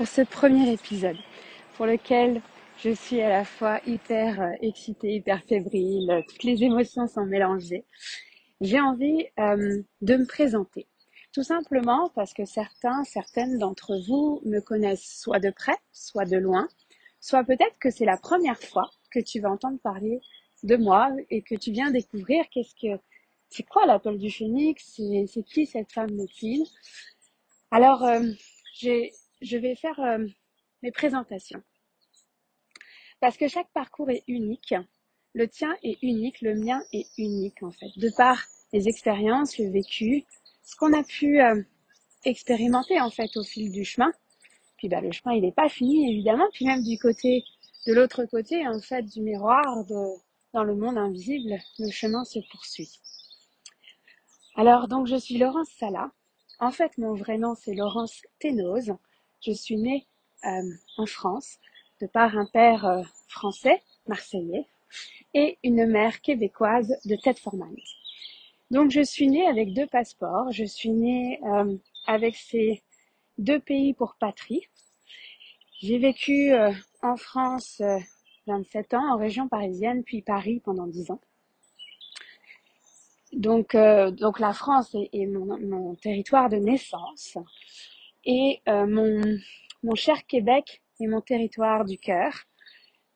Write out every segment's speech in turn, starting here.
pour ce premier épisode pour lequel je suis à la fois hyper euh, excitée, hyper fébrile, toutes les émotions sont mélangées. J'ai envie euh, de me présenter. Tout simplement parce que certains, certaines d'entre vous me connaissent soit de près, soit de loin, soit peut-être que c'est la première fois que tu vas entendre parler de moi et que tu viens découvrir qu'est-ce que c'est quoi l'appel du phénix, c'est qui cette femme médecine. Alors, euh, je vais faire euh, mes présentations. Parce que chaque parcours est unique. Le tien est unique, le mien est unique en fait. De par les expériences, le vécu, ce qu'on a pu euh, expérimenter en fait au fil du chemin. Puis bah, le chemin il n'est pas fini évidemment. Puis même du côté de l'autre côté en fait du miroir de dans le monde invisible, le chemin se poursuit. Alors donc je suis Laurence Sala. En fait mon vrai nom c'est Laurence Ténose. Je suis née euh, en France de par un père euh, français, marseillais, et une mère québécoise de tête formale. Donc je suis née avec deux passeports. Je suis née euh, avec ces deux pays pour patrie. J'ai vécu en France 27 ans, en région parisienne, puis Paris pendant 10 ans. Donc, donc la France est, mon, territoire de naissance et euh, mon, cher Québec est mon territoire du cœur.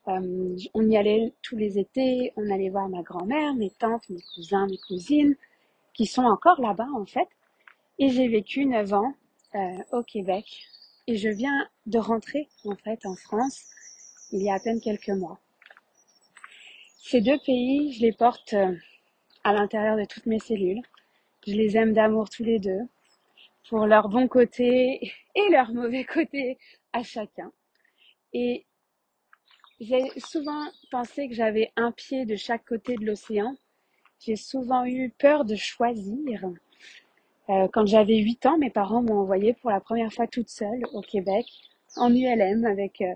Euh, on y allait tous les étés, on allait voir ma grand-mère, mes tantes, mes cousins, mes cousines, qui sont encore là-bas en fait. Et j'ai vécu 9 ans au Québec et je viens de rentrer en fait en France il y a à peine quelques mois. Ces deux pays, je les porte à l'intérieur de toutes mes cellules. Je les aime d'amour tous les deux, pour leur bon côté et leur mauvais côté à chacun. Et j'ai souvent pensé que j'avais un pied de chaque côté de l'océan. J'ai souvent eu peur de choisir. Euh, quand j'avais 8 ans, mes parents m'ont envoyée pour la première fois toute seule au Québec, en ULM, avec, euh,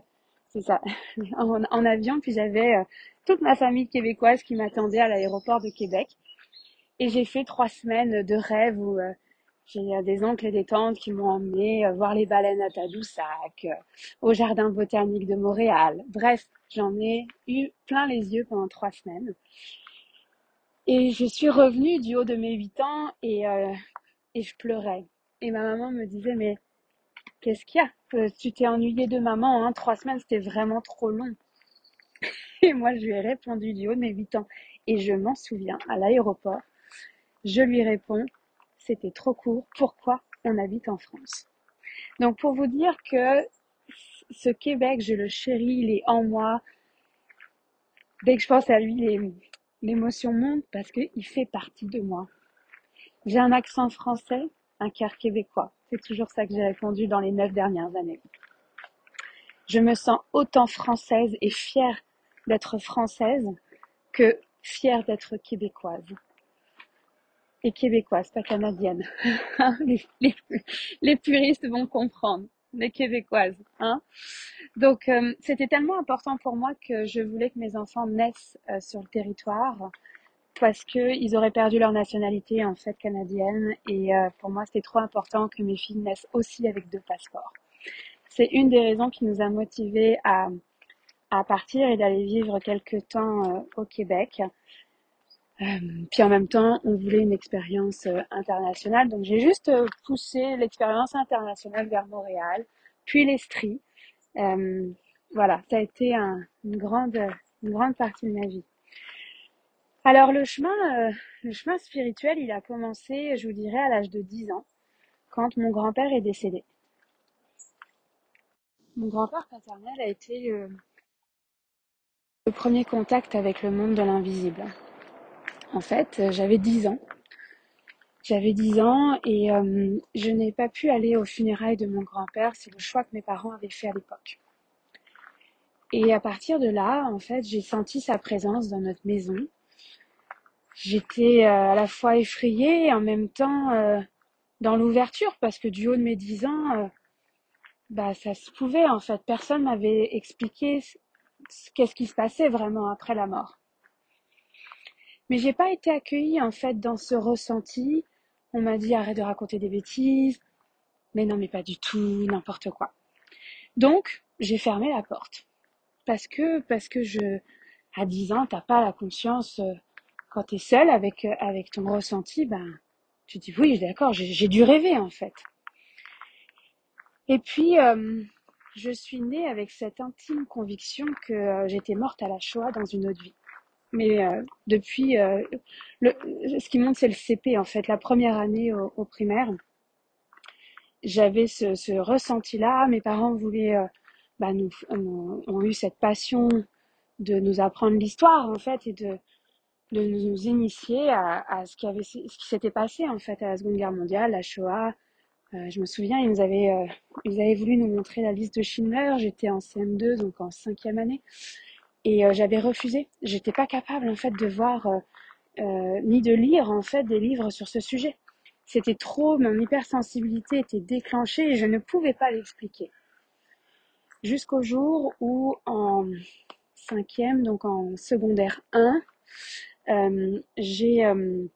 c'est ça, en, avion, puis j'avais euh, toute ma famille québécoise qui m'attendait à l'aéroport de Québec. Et j'ai fait trois semaines de rêve où j'ai euh, des oncles et des tantes qui m'ont emmené euh, voir les baleines à Tadoussac, au jardin botanique de Montréal. Bref, j'en ai eu plein les yeux pendant trois semaines. Et je suis revenue du haut de mes huit ans et, et je pleurais. Et ma maman me disait, mais qu'est-ce qu'il y a? Tu t'es ennuyée de maman, hein? Trois semaines c'était vraiment trop long. Et moi, je lui ai répondu du haut de mes huit ans. Et je m'en souviens, à l'aéroport, je lui réponds, c'était trop court, pourquoi on habite en France? Donc pour vous dire que ce Québec, je le chéris, il est en moi. Dès que je pense à lui, l'émotion monte parce qu'il fait partie de moi. J'ai un accent français, un cœur québécois. C'est toujours ça que j'ai répondu dans les neuf dernières années. Je me sens autant française et fière d'être française que fière d'être québécoise. Et québécoise, pas canadienne. les, puristes vont comprendre. Les québécoises, hein. Donc euh, c'était tellement important pour moi que je voulais que mes enfants naissent euh, sur le territoire parce qu'ils auraient perdu leur nationalité en fait canadienne et euh, pour moi c'était trop important que mes filles naissent aussi avec deux passeports. C'est une des raisons qui nous a motivés à à partir et d'aller vivre quelques temps au Québec. Euh, puis en même temps, on voulait une expérience euh, internationale. Donc j'ai juste poussé l'expérience internationale vers Montréal, puis l'Estrie. voilà, ça a été une grande, une grande partie de ma vie. Alors le chemin, le chemin spirituel, il a commencé, je vous dirais, à l'âge de 10 ans, quand mon grand-père est décédé. Mon grand-père paternel a été le premier contact avec le monde de l'invisible. En fait, euh, j'avais 10 ans. J'avais 10 ans et euh, je n'ai pas pu aller aux funérailles de mon grand-père. C'est le choix que mes parents avaient fait à l'époque. Et à partir de là, en fait, j'ai senti sa présence dans notre maison. J'étais euh, à la fois effrayée et en même temps dans l'ouverture parce que du haut de mes 10 ans, bah ça se pouvait en fait. Personne m'avait expliqué qu'est-ce qui se passait vraiment après la mort. Mais j'ai pas été accueillie en fait dans ce ressenti. On m'a dit arrête de raconter des bêtises. Mais non, mais pas du tout, n'importe quoi. Donc, j'ai fermé la porte. Parce que, parce que je, à 10 ans, t'as pas la conscience, euh, quand t'es seule avec, euh, avec ton ressenti, ben, tu dis oui, d'accord, j'ai dû rêver, en fait. Et puis, euh, je suis née avec cette intime conviction que j'étais morte à la Shoah dans une autre vie. Mais depuis, le, ce qui monte, c'est le CP, en fait, la première année au, primaire j'avais ce, ressenti-là. Mes parents voulaient, euh, bah, nous, ont, eu cette passion de nous apprendre l'histoire en fait et de, nous initier à, ce qui avait, ce qui s'était passé en fait à la Seconde Guerre mondiale, la Shoah. Euh, je me souviens, ils avaient, euh, ils avaient voulu nous montrer la liste de Schindler. J'étais en CM2, donc en cinquième année, et j'avais refusé. J'étais pas capable en fait de voir ni de lire en fait des livres sur ce sujet. C'était trop, mon hypersensibilité était déclenchée et je ne pouvais pas l'expliquer. Jusqu'au jour où en cinquième, donc en secondaire 1, euh, j'ai euh,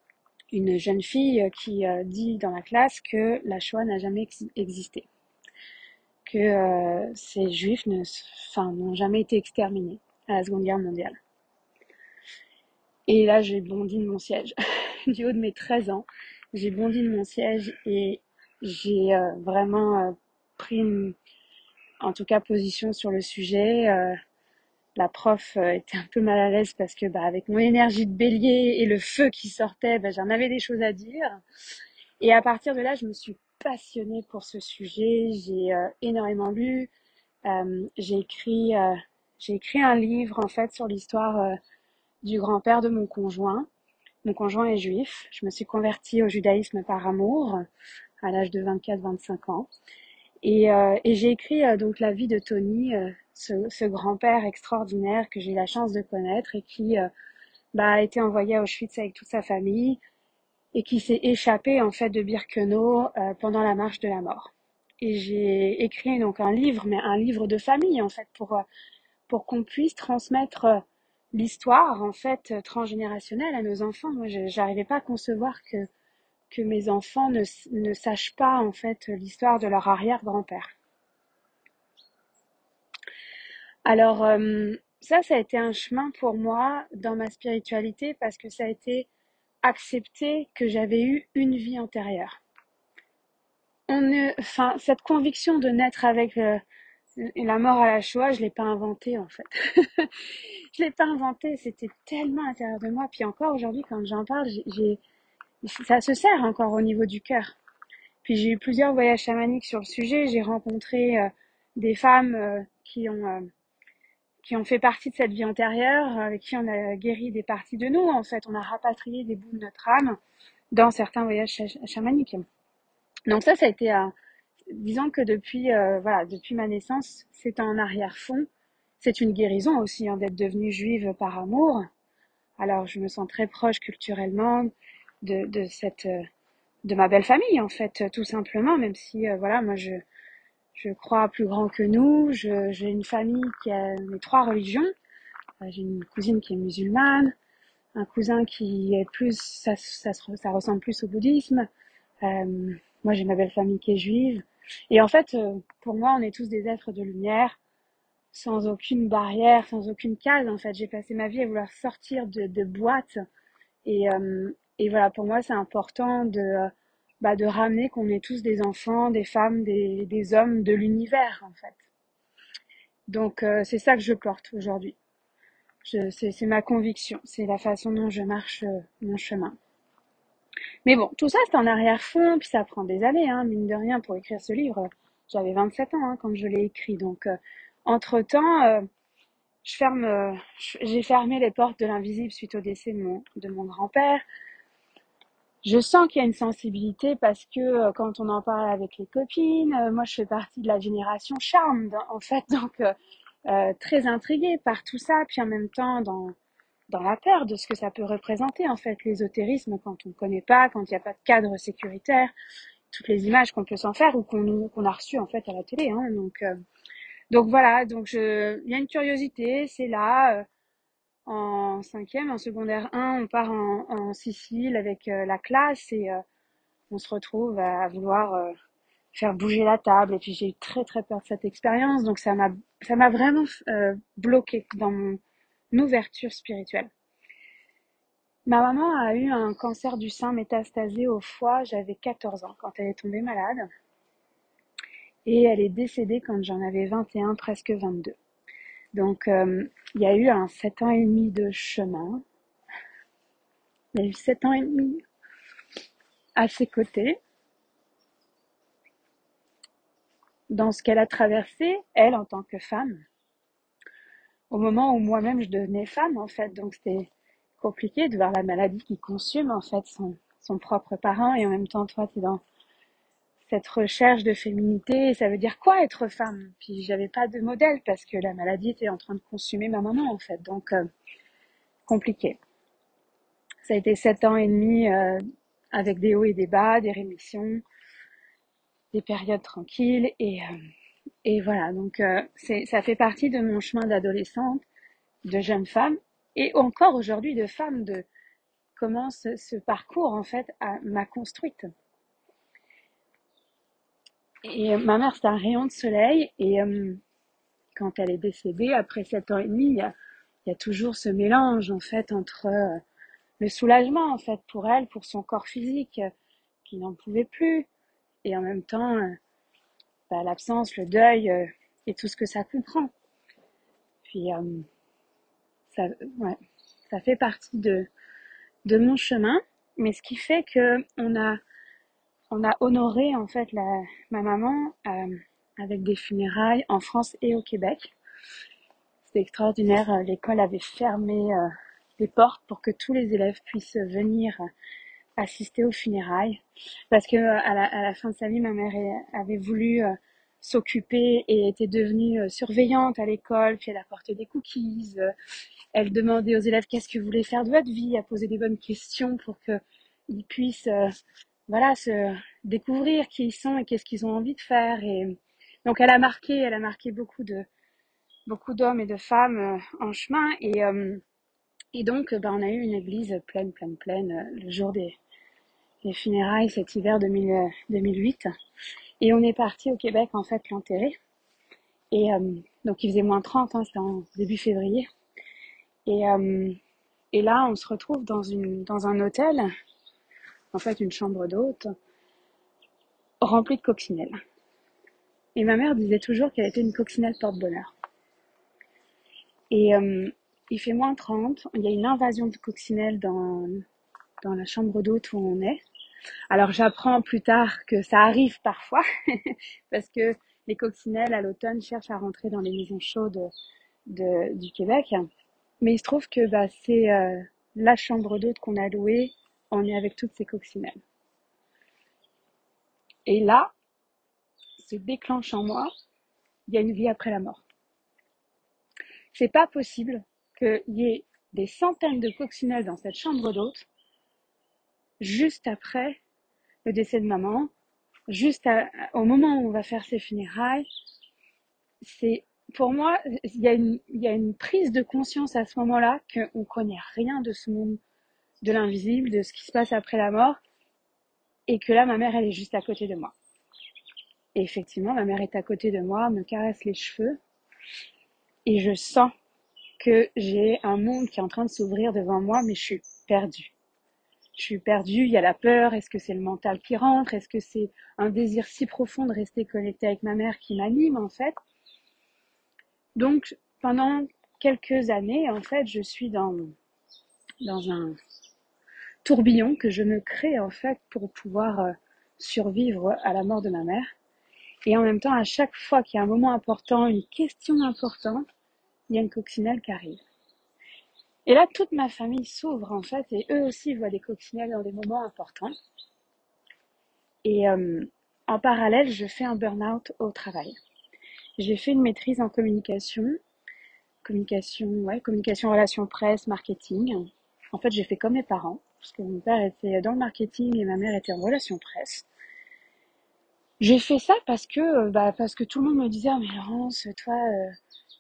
une jeune fille qui euh, dit dans la classe que la Shoah n'a jamais existé, que ces juifs n'ont jamais été exterminés à la Seconde Guerre mondiale. Et là, j'ai bondi de mon siège, du haut de mes 13 ans j'ai bondi de mon siège et j'ai euh, vraiment euh, pris une, en tout cas position sur le sujet. Euh, la prof était un peu mal à l'aise parce que bah, avec mon énergie de bélier et le feu qui sortait, bah, j'en avais des choses à dire. Et à partir de là, je me suis passionnée pour ce sujet. J'ai énormément lu. j'ai écrit, j'ai écrit un livre en fait sur l'histoire du grand-père de mon conjoint. Mon conjoint est juif. Je me suis convertie au judaïsme par amour à l'âge de 24-25 ans. Et, euh, et j'ai écrit euh, donc la vie de Tony, euh, ce, ce grand-père extraordinaire que j'ai eu la chance de connaître et qui bah, a été envoyé à Auschwitz avec toute sa famille et qui s'est échappé en fait de Birkenau pendant la marche de la mort. Et j'ai écrit donc un livre, mais un livre de famille en fait pour pour qu'on puisse transmettre l'histoire en fait transgénérationnelle à nos enfants. Moi, j'arrivais pas à concevoir que que mes enfants ne, ne sachent pas en fait l'histoire de leur arrière-grand-père. Alors euh, ça, ça a été un chemin pour moi dans ma spiritualité parce que ça a été accepter que j'avais eu une vie antérieure. Enfin, cette conviction de naître avec euh, la mort à la Shoah, je l'ai pas inventée en fait. je l'ai pas inventée, c'était tellement à l'intérieur de moi. Puis encore aujourd'hui, quand j'en parle, ça se sert encore au niveau du cœur. Puis j'ai eu plusieurs voyages chamaniques sur le sujet. J'ai rencontré euh, des femmes euh, qui ont euh, qui ont fait partie de cette vie antérieure, avec qui on a guéri des parties de nous. En fait, on a rapatrié des bouts de notre âme dans certains voyages chamaniques. Donc ça, ça a été un disons que depuis, euh, voilà, depuis ma naissance, c'est en arrière-fond. C'est une guérison aussi hein, d'être devenue juive par amour. Alors je me sens très proche culturellement de, de cette, euh, de ma belle famille en fait, tout simplement. Même si euh, voilà, moi je, je crois plus grand que nous. J'ai une famille qui a les trois religions. J'ai une cousine qui est musulmane, un cousin qui est plus, ça, ça, ça ressemble plus au bouddhisme. moi j'ai ma belle famille qui est juive. Et en fait, euh, pour moi, on est tous des êtres de lumière, sans aucune barrière, sans aucune case. En fait, j'ai passé ma vie à vouloir sortir de, de boîtes. Et, euh, et voilà, pour moi, c'est important de, bah, de ramener qu'on est tous des enfants, des femmes, des, des hommes de l'univers, en fait. Donc, euh, c'est ça que je porte aujourd'hui. C'est ma conviction, c'est la façon dont je marche mon chemin. Mais bon, tout ça c'est en arrière-fond, puis ça prend des années, hein, mine de rien, pour écrire ce livre. J'avais 27 ans hein, quand je l'ai écrit, donc euh, entre-temps, euh, euh, j'ai fermé les portes de l'invisible suite au décès de mon, de mon grand-père. Je sens qu'il y a une sensibilité parce que quand on en parle avec les copines, moi je fais partie de la génération charme, en fait, donc très intriguée par tout ça, puis en même temps dans dans la peur de ce que ça peut représenter en fait l'ésotérisme quand on ne connaît pas, quand il n'y a pas de cadre sécuritaire, toutes les images qu'on peut s'en faire ou qu'on a reçues en fait à la télé. Hein, donc euh, donc voilà, donc il y a une curiosité, c'est là. Euh, en cinquième, en secondaire 1, on part en, Sicile avec euh, la classe et on se retrouve à vouloir faire bouger la table. Et puis j'ai eu très très peur de cette expérience, donc ça m'a ça m'a vraiment euh, bloqué dans mon ouverture spirituelle. Ma maman a eu un cancer du sein métastasé au foie, j'avais 14 ans quand elle est tombée malade. Et elle est décédée quand j'en avais 21, presque 22. Donc euh, il y a eu un 7 ans et demi de chemin. Il y a eu 7 ans et demi à ses côtés. Dans ce qu'elle a traversé, elle en tant que femme. Au moment où moi-même je devenais femme en fait, donc c'était compliqué de voir la maladie qui consume en fait son, son propre parent et en même temps toi tu es dans cette recherche de féminité. Ça veut dire quoi être femme? Puis j'avais pas de modèle parce que la maladie était en train de consumer ma maman en fait. Donc euh, compliqué. Ça a été sept ans et demi euh, avec des hauts et des bas des rémissions des périodes tranquilles. Et euh, et voilà donc c'est ça fait partie de mon chemin d'adolescente de jeune femme et encore aujourd'hui de femmes de comment ce, parcours en fait m'a construite. Et euh, ma mère c'est un rayon de soleil et euh, quand elle est décédée après sept ans et demi, il y a, toujours ce mélange en fait entre euh, le soulagement en fait pour elle, pour son corps physique qui n'en pouvait plus et en même temps bah, l'absence, le deuil et tout ce que ça comprend. Puis ça, ouais, ça fait partie de, de mon chemin. Mais ce qui fait que on a, on a honoré en fait la, ma maman euh, avec des funérailles en France et au Québec. C'était extraordinaire. L'école avait fermé euh, les portes pour que tous les élèves puissent venir assister aux funérailles. Parce que à la, à la fin de sa vie, ma mère avait voulu euh, s'occuper et était devenue surveillante à l'école, puis elle apportait des cookies, elle demandait aux élèves qu'est-ce que vous voulez faire de votre vie, à poser des bonnes questions pour qu'ils puissent, euh, voilà, se découvrir qui ils sont et qu'est-ce qu'ils ont envie de faire. Et donc elle a marqué, elle a marqué beaucoup de beaucoup d'hommes et de femmes euh, en chemin. Et euh, et donc, ben, on a eu une église pleine, pleine, pleine le jour des, des funérailles cet hiver 2008. Et on est parti au Québec en fait l'enterrer. Et donc il faisait moins 30, hein, c'était en début février. Et, euh, et là, on se retrouve dans, une, dans un hôtel, en fait une chambre d'hôte, remplie de coccinelles. Et ma mère disait toujours qu'elle était une coccinelle porte-bonheur. Et euh, il fait moins 30, il y a une invasion de coccinelles dans, dans la chambre d'hôte où on est. Alors j'apprends plus tard que ça arrive parfois, parce que les coccinelles à l'automne cherchent à rentrer dans les maisons chaudes de, du Québec. Mais il se trouve que bah, c'est euh, la chambre d'hôte qu'on a louée. On est avec toutes ces coccinelles. Et là, se déclenche en moi, il y a une vie après la mort. C'est pas possible qu'il y ait des centaines de coccinelles dans cette chambre d'hôte juste après le décès de maman, juste au moment où on va faire ses funérailles. C'est pour moi, il y, a une, il y a une prise de conscience à ce moment-là qu'on ne connaît rien de ce monde, de l'invisible, de ce qui se passe après la mort, et que là, ma mère, elle est juste à côté de moi. Et effectivement, ma mère est à côté de moi, me caresse les cheveux, et je sens que j'ai un monde qui est en train de s'ouvrir devant moi, mais je suis perdue. Je suis perdue, il y a la peur, est-ce que c'est le mental qui rentre, est-ce que c'est un désir si profond de rester connecté avec ma mère qui m'anime en fait donc, pendant quelques années, en fait, je suis dans, dans un tourbillon que je me crée, en fait, pour pouvoir euh, survivre à la mort de ma mère. Et en même temps, à chaque fois qu'il y a un moment important, une question importante, il y a une coccinelle qui arrive. Et là, toute ma famille s'ouvre, en fait, et eux aussi voient des coccinelles dans des moments importants. Et euh, en parallèle, je fais un burn-out au travail. J'ai fait une maîtrise en communication, communication, ouais, communication, relations presse, marketing. En fait, j'ai fait comme mes parents, parce que mon père était dans le marketing et ma mère était en relations presse. J'ai fait ça parce que, bah, parce que tout le monde me disait, oh, mais Laurence, toi, euh,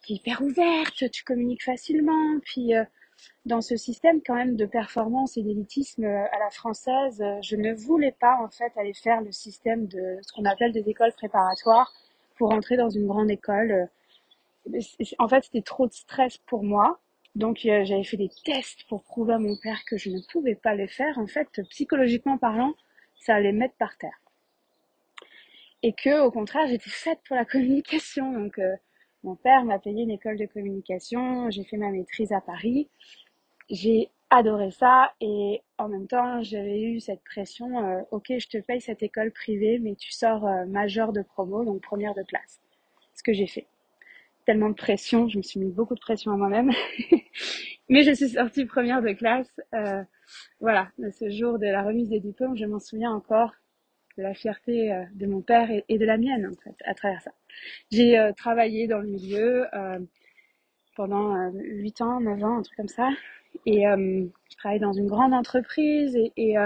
tu es hyper ouverte, tu communiques facilement, puis, euh, dans ce système quand même de performance et d'élitisme à la française, je ne voulais pas en fait aller faire le système de ce qu'on appelle des écoles préparatoires pour entrer dans une grande école. En fait, c'était trop de stress pour moi. Donc euh, j'avais fait des tests pour prouver à mon père que je ne pouvais pas les faire. En fait, psychologiquement parlant, ça allait me mettre par terre. Et que au contraire, j'étais faite pour la communication. Donc euh, mon père m'a payé une école de communication, j'ai fait ma maîtrise à Paris. J'ai adoré ça et en même temps, j'avais eu cette pression euh, OK, je te paye cette école privée mais tu sors majeur de promo donc première de classe. Ce que j'ai fait tellement de pression, je me suis mis beaucoup de pression à moi-même. Mais je suis sortie première de classe. Euh, voilà, ce jour de la remise des diplômes, je m'en souviens encore de la fierté euh, de mon père et, de la mienne en fait à travers ça. J'ai euh, travaillé dans le milieu euh, pendant 8 ans, 9 ans, un truc comme ça. Et je travaillais dans une grande entreprise et,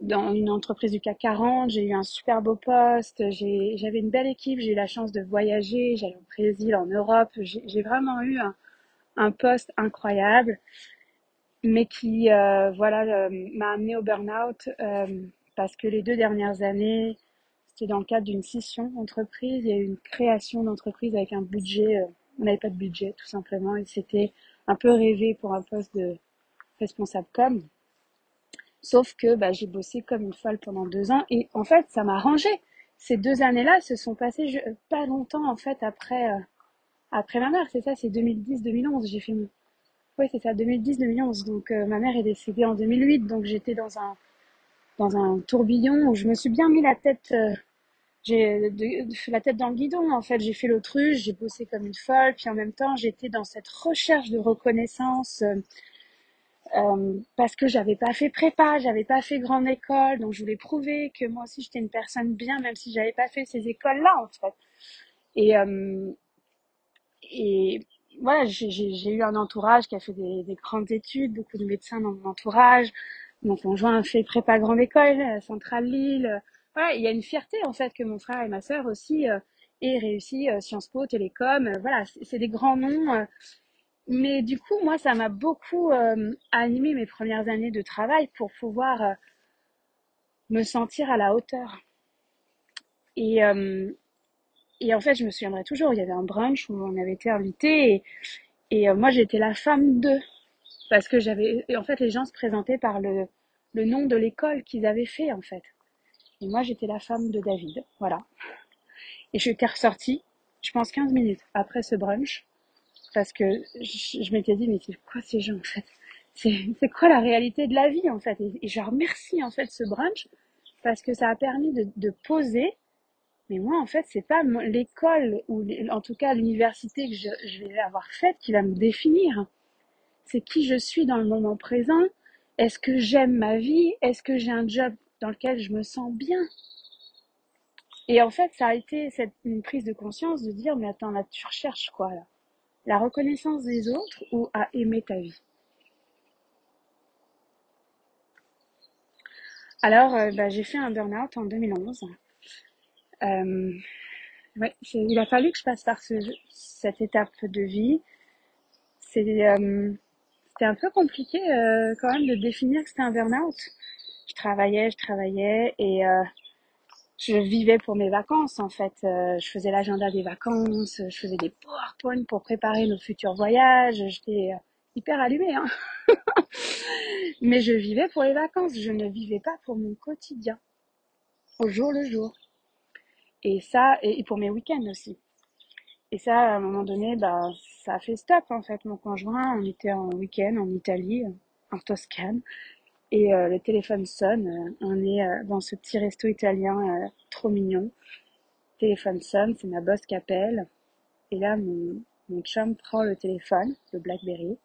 dans une entreprise du CAC 40, j'ai eu un super beau poste, j'avais une belle équipe, j'ai eu la chance de voyager, j'allais au Brésil, en Europe, j'ai vraiment eu un, poste incroyable, mais qui euh, voilà euh, m'a amené au burn-out euh, parce que les deux dernières années, c'était dans le cadre d'une scission d'entreprise, il une création d'entreprise avec un budget, on n'avait pas de budget tout simplement, et c'était un peu rêvé pour un poste de responsable com. Sauf que bah, j'ai bossé comme une folle pendant deux ans et en fait ça m'a arrangé. Ces deux années-là se sont passées pas longtemps en fait après euh, après ma mère. C'est ça, c'est 2010-2011. J'ai fait mon oui c'est ça 2010-2011. Donc euh, ma mère est décédée en 2008, donc j'étais dans un dans un tourbillon où je me suis bien mis la tête euh, j'ai la tête dans le guidon en fait j'ai fait l'autruche j'ai bossé comme une folle puis en même temps j'étais dans cette recherche de reconnaissance euh, parce que j'avais pas fait prépa, j'avais pas fait grande école, donc je voulais prouver que moi aussi j'étais une personne bien, même si j'avais pas fait ces écoles-là en fait. Et euh, voilà, j'ai eu un entourage qui a fait des, grandes études, beaucoup de médecins dans mon entourage. Mon conjoint fait prépa grande école Centrale Lille. Voilà, il y a une fierté en fait que mon frère et ma sœur aussi euh, aient réussi euh, Sciences Po, Télécom. voilà, c'est des grands noms mais du coup, moi, ça m'a beaucoup euh, animé mes premières années de travail pour pouvoir euh, me sentir à la hauteur. Et, euh, en fait, je me souviendrai toujours, il y avait un brunch où on avait été invités et, et moi, j'étais la femme d'eux. Parce que j'avais, en fait, les gens se présentaient par le, nom de l'école qu'ils avaient fait, en fait. Et moi, j'étais la femme de David. Voilà. Et je suis ressortie, je pense 15 minutes après ce brunch parce que je, m'étais dit mais c'est quoi ces gens en fait? C'est quoi la réalité de la vie en fait? Et, je remercie en fait ce brunch parce que ça a permis de, poser mais moi en fait c'est pas l'école ou en tout cas l'université que je vais avoir faite qui va me définir c'est qui je suis dans le moment présent. Est-ce que j'aime ma vie? Est-ce que j'ai un job dans lequel je me sens bien? Et en fait ça a été cette, une prise de conscience de dire mais attends là tu recherches quoi là? La reconnaissance des autres ou à aimer ta vie? Alors, euh, bah, j'ai fait un burn-out en 2011. Euh, il a fallu que je passe par cette étape de vie. Euh, c'était un peu compliqué euh, quand même de définir que c'était un burn-out. Je travaillais, je travaillais et je vivais pour mes vacances en fait. Euh, je faisais l'agenda des vacances, je faisais des PowerPoint pour préparer nos futurs voyages. J'étais euh, hyper allumée, hein mais je vivais pour les vacances. Je ne vivais pas pour mon quotidien, au jour le jour. Et ça, et pour mes week-ends aussi. Et ça, à un moment donné, bah, ça a fait stop en fait. Mon conjoint, on était en week-end en Italie, en Toscane. Et euh, le téléphone sonne. Euh, on est euh, dans ce petit resto italien trop mignon. téléphone sonne, c'est ma boss qui appelle. Et là, mon, mon chum prend le téléphone, le Blackberry.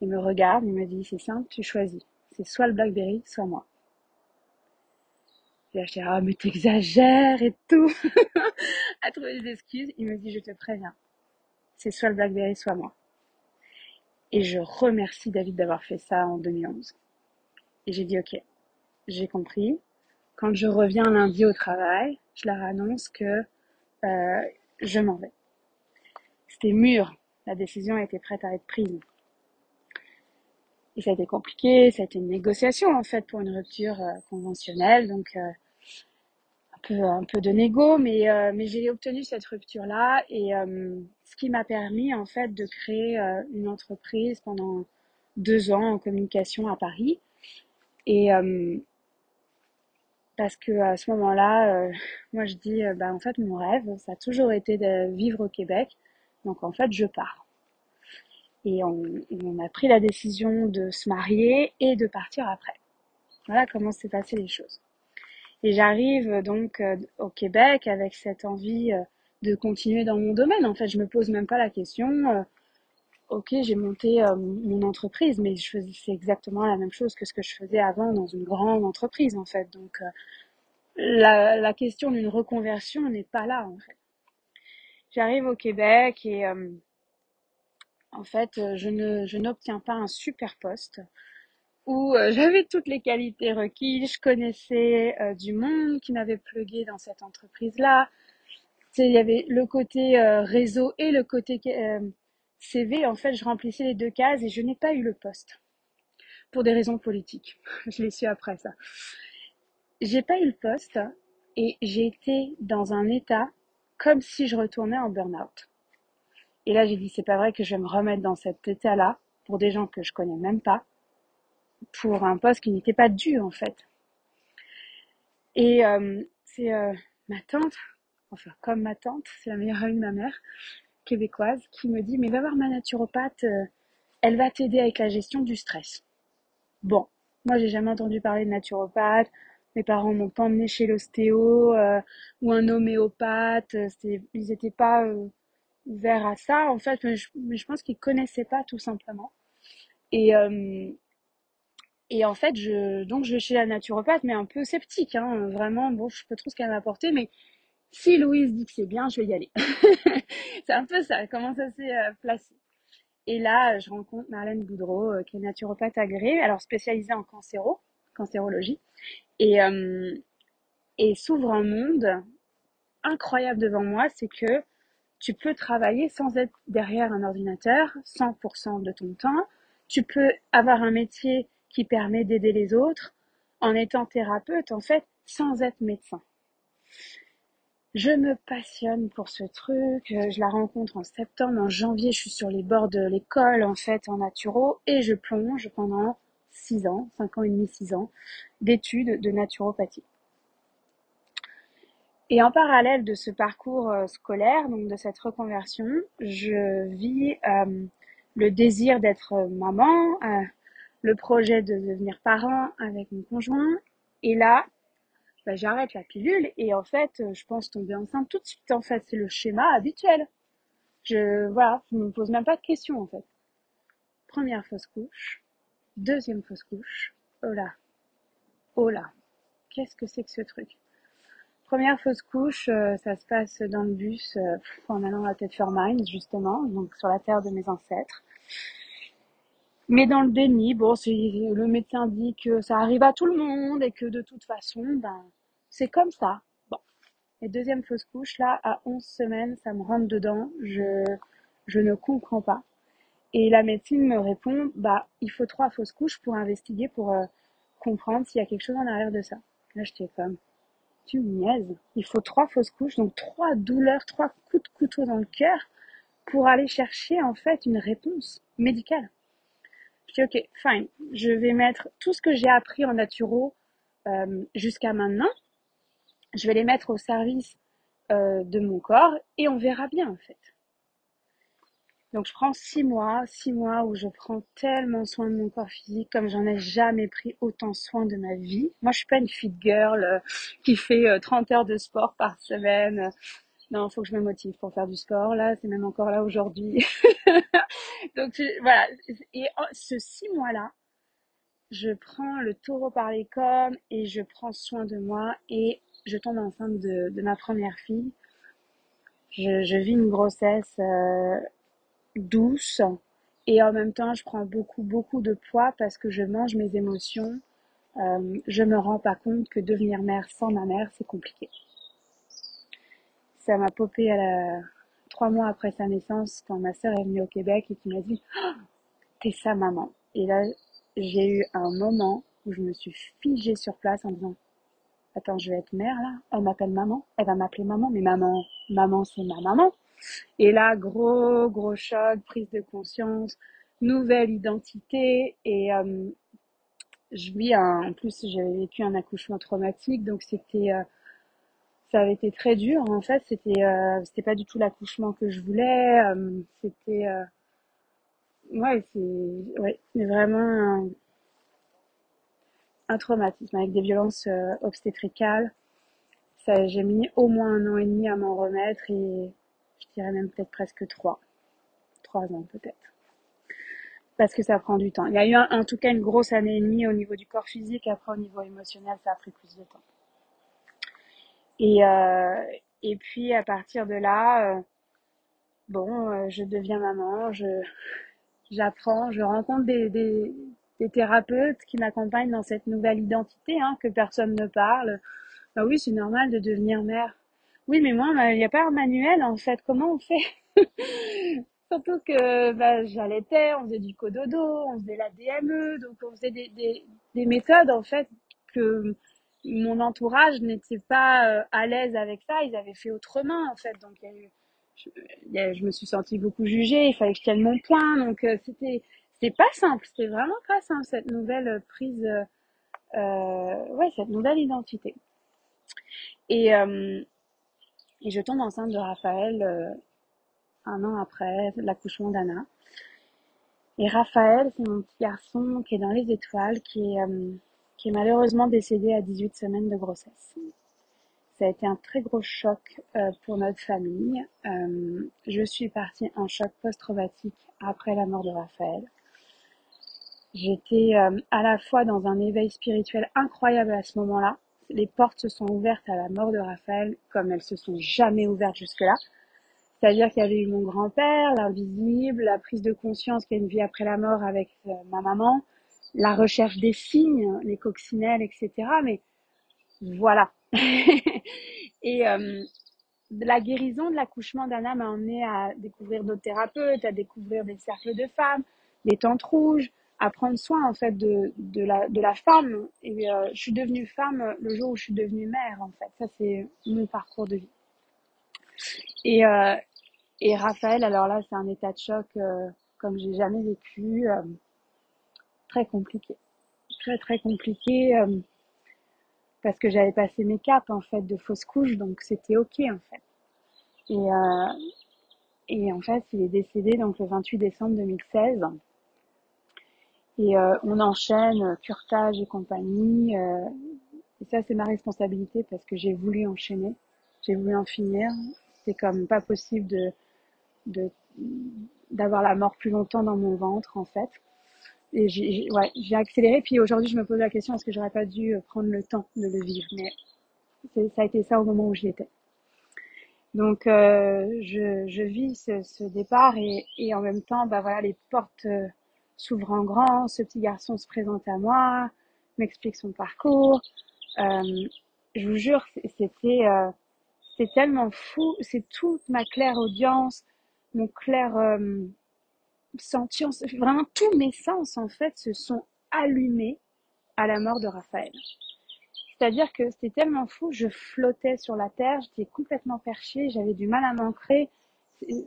Il me regarde, il me dit, c'est simple, tu choisis. C'est soit le Blackberry, soit moi. Et là, je dis, ah, mais t'exagères et tout. à trouver des excuses. Il me dit, je te préviens. C'est soit le Blackberry, soit moi. Et je remercie David d'avoir fait ça en 2011. Et j'ai dit, ok, j'ai compris. Quand je reviens lundi au travail, je leur annonce que euh, je m'en vais. C'était mûr. La décision était prête à être prise. Et ça a été compliqué, ça a été une négociation en fait pour une rupture conventionnelle, donc un un peu de négo, mais mais j'ai obtenu cette rupture là et ce qui m'a permis en fait de créer une entreprise pendant deux ans en communication à Paris et parce que à ce moment-là, euh, moi je dis, euh, bah en fait mon rêve, ça a toujours été de vivre au Québec, donc en fait je pars. Et on, on a pris la décision de se marier et de partir après. Voilà comment s'est passé les choses. Et j'arrive donc euh, au Québec avec cette envie de continuer dans mon domaine. En fait, je me pose même pas la question. ok, j'ai monté mon entreprise, mais je faisais exactement la même chose que ce que je faisais avant dans une grande entreprise en fait. Donc la, question d'une reconversion n'est pas là en fait. J'arrive au Québec et euh, en fait je ne je n'obtiens pas un super poste où euh, j'avais toutes les qualités requises, je connaissais euh, du monde qui m'avait plugué dans cette entreprise là. il y avait le côté réseau et le côté CV. En fait, je remplissais les deux cases et je n'ai pas eu le poste pour des raisons politiques. je l'ai su après ça j'ai pas eu le poste et j'ai été dans un état comme si je retournais en burn-out. Et là, j'ai dit, c'est pas vrai que je vais me remettre dans cet état-là pour des gens que je connais même pas, pour un poste qui n'était pas dû, en fait. Et euh, c'est euh, ma tante, enfin comme ma tante, c'est la meilleure amie de ma mère, québécoise, qui me dit, mais va voir ma naturopathe, euh, elle va t'aider avec la gestion du stress. Bon, moi j'ai jamais entendu parler de naturopathe, mes parents m'ont pas emmené chez l'ostéo ou un homéopathe. Ils n'étaient pas ouverts à ça. En fait, mais je, pense qu'ils connaissaient pas tout simplement. Et et en fait, je donc je vais chez la naturopathe, mais un peu sceptique. Hein, vraiment, bon, je sais pas trop ce qu'elle m'a apporté, mais si Louise dit que c'est bien, je vais y aller. c'est un peu ça, comment ça s'est placé. Et là, je rencontre Marlène Boudreau, qui est naturopathe agréée, alors spécialisée en cancéro, cancérologie. Et, euh, et s'ouvre un monde incroyable devant moi, c'est que tu peux travailler sans être derrière un ordinateur 100% de ton temps. Tu peux avoir un métier qui permet d'aider les autres en étant thérapeute, en fait, sans être médecin. Je me passionne pour ce truc. Je la rencontre en septembre, en janvier, je suis sur les bords de l'école, en fait, en naturo, et je plonge pendant 6 ans, 5 ans et demi, 6 ans, d'études de naturopathie. Et en parallèle de ce parcours euh, scolaire, donc de cette reconversion, je vis euh, le désir d'être maman, euh, le projet de devenir parent avec mon conjoint. Et là, bah, j'arrête la pilule et en fait, je pense tomber enceinte tout de suite. En fait, c'est le schéma habituel. Je voilà, je me pose même pas de questions en fait. Première fausse couche, Deuxième fausse couche. Oh là. Oh là. Qu'est-ce que c'est que ce truc? Première fausse couche, euh, ça se passe dans le bus euh, en allant à Thetford Mines, justement, donc sur la terre de mes ancêtres. Mais dans le déni, bon, le médecin dit que ça arrive à tout le monde et que de toute façon, ben, c'est comme ça. Bon. Et deuxième fausse couche, là, à 11 semaines, ça me rentre dedans. Je, je ne comprends pas. Et la médecine me répond, bah, il faut trois fausses couches pour investiguer, pour euh, comprendre s'il y a quelque chose en arrière de ça. Là, j'étais comme, tu niaises. Il faut trois fausses couches, donc trois douleurs, trois coups de couteau dans le cœur pour aller chercher, en fait, une réponse médicale. Dis, ok, fine. Je vais mettre tout ce que j'ai appris en naturo euh, jusqu'à maintenant. Je vais les mettre au service euh, de mon corps et on verra bien, en fait. Donc je prends six mois, six mois où je prends tellement soin de mon corps physique comme j'en ai jamais pris autant soin de ma vie. Moi je suis pas une fit girl euh, qui fait 30 euh, heures de sport par semaine. Non, faut que je me motive pour faire du sport. Là, c'est même encore là aujourd'hui. Donc voilà. Et ce six mois-là, je prends le taureau par les cornes et je prends soin de moi et je tombe enceinte de, de ma première fille. Je, je vis une grossesse euh, douce et en même temps je prends beaucoup beaucoup de poids parce que je mange mes émotions. Euh, je me rends pas compte que devenir mère sans ma mère c'est compliqué. Ça m'a popé à la... trois mois après sa naissance quand ma sœur est venue au Québec et qui m'a dit oh, t'es sa maman. Et là j'ai eu un moment où je me suis figée sur place en disant Attends, je vais être mère là. Elle m'appelle maman. Elle va m'appeler maman. Mais maman, maman, c'est ma maman. Et là, gros, gros choc, prise de conscience, nouvelle identité. Et euh, je vis un, en plus, j'avais vécu un accouchement traumatique, donc c'était, euh, ça avait été très dur. En fait, c'était, euh, c'était pas du tout l'accouchement que je voulais. c'était, ouais, c'est, ouais, vraiment un, un traumatisme avec des violences obstétricales. Ça, j'ai mis au moins un an et demi à m'en remettre et je dirais même peut-être presque trois. Trois ans peut-être. Parce que ça prend du temps. Il y a eu en tout cas une grosse année et demie au niveau du corps physique, après au niveau émotionnel, ça a pris plus de temps. Et, euh, et puis à partir de là, euh, bon, euh, je deviens maman, je j'apprends, je rencontre des, des, thérapeutes qui m'accompagnent dans cette nouvelle identité, hein, que personne ne parle. Bah oui, c'est normal de devenir mère. Oui, mais moi, il n'y a pas un manuel en fait. Comment on fait? Surtout que bah, j'allaitais, on faisait du cododo, on faisait la DME, donc on faisait des, des méthodes en fait que mon entourage n'était pas euh, à l'aise avec ça. Ils avaient fait autrement en fait. Donc je, me suis sentie beaucoup jugée. Il fallait que je tienne mon point. Donc euh, c'était c'était pas simple. C'était vraiment pas simple cette nouvelle prise, euh, ouais, cette nouvelle identité. Et et je tombe enceinte de Raphaël un an après l'accouchement d'Anna. Et Raphaël, c'est mon petit garçon qui est dans les étoiles, qui est, qui est malheureusement décédé à 18 semaines de grossesse. Ça a été un très gros choc euh, pour notre famille. je suis partie en choc post-traumatique après la mort de Raphaël. J'étais à la fois dans un éveil spirituel incroyable à ce moment-là, les portes se sont ouvertes à la mort de Raphaël comme elles se sont jamais ouvertes jusque-là. C'est-à-dire qu'il y avait eu mon grand-père, l'invisible, la prise de conscience qu'il y a une vie après la mort avec euh, ma maman, la recherche des signes, les coccinelles, etc. Mais voilà. et euh, la guérison de l'accouchement d'Anna m'a emmené à découvrir d'autres thérapeutes, à découvrir des cercles de femmes, des tentes rouges, à prendre soin en fait de, de, la, de la femme. Et euh, je suis devenue femme le jour où je suis devenue mère en fait. Ça c'est mon parcours de vie. Et, euh, et Raphaël, alors là c'est un état de choc comme j'ai jamais vécu, très compliqué, très très compliqué euh, parce que j'avais passé mes caps en fait de fausse couche, donc c'était ok en fait. Et, et en fait il est décédé donc le 28 décembre 2016. Et euh, on enchaîne euh, curtage et compagnie. Euh, et ça, c'est ma responsabilité parce que j'ai voulu enchaîner. J'ai voulu en finir. C'est comme pas possible de de d'avoir la mort plus longtemps dans mon ventre en fait. Et j'ai ouais, accéléré. Puis aujourd'hui, je me pose la question est-ce que j'aurais pas dû prendre le temps de le vivre? Mais ça a été ça au moment où j'y étais. Donc euh, je, je vis ce, départ et, et en même temps, bah voilà, les portes s'ouvre en grand, ce petit garçon se présente à moi, m'explique son parcours. Euh, je vous jure, c'était euh, c'est tellement fou, c'est toute ma claire audience, mon clair sentience, vraiment tous mes sens en fait se sont allumés à la mort de Raphaël. C'est-à-dire que c'était tellement fou, je flottais sur la terre, j'étais complètement perchée, j'avais du mal à m'ancrer,